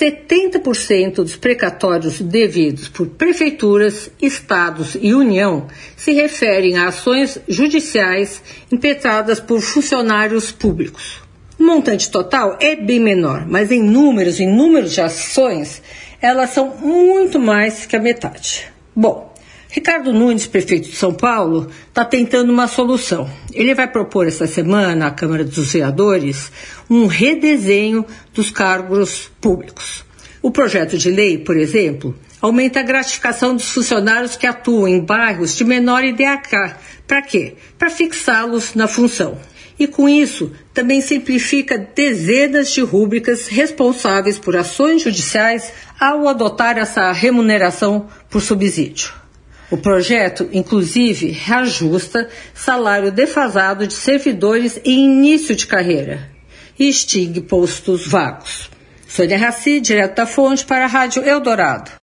70% dos precatórios devidos por prefeituras, estados e União se referem a ações judiciais impetradas por funcionários públicos. O montante total é bem menor, mas em números, em números de ações, elas são muito mais que a metade. Bom, Ricardo Nunes, prefeito de São Paulo, está tentando uma solução. Ele vai propor essa semana à Câmara dos Vereadores um redesenho dos cargos públicos. O projeto de lei, por exemplo, aumenta a gratificação dos funcionários que atuam em bairros de menor IDH. Para quê? Para fixá-los na função. E com isso, também simplifica dezenas de rúbricas responsáveis por ações judiciais ao adotar essa remuneração por subsídio. O projeto, inclusive, reajusta salário defasado de servidores em início de carreira e extingue postos vagos. Sônia Raci, direto da fonte para a Rádio Eldorado.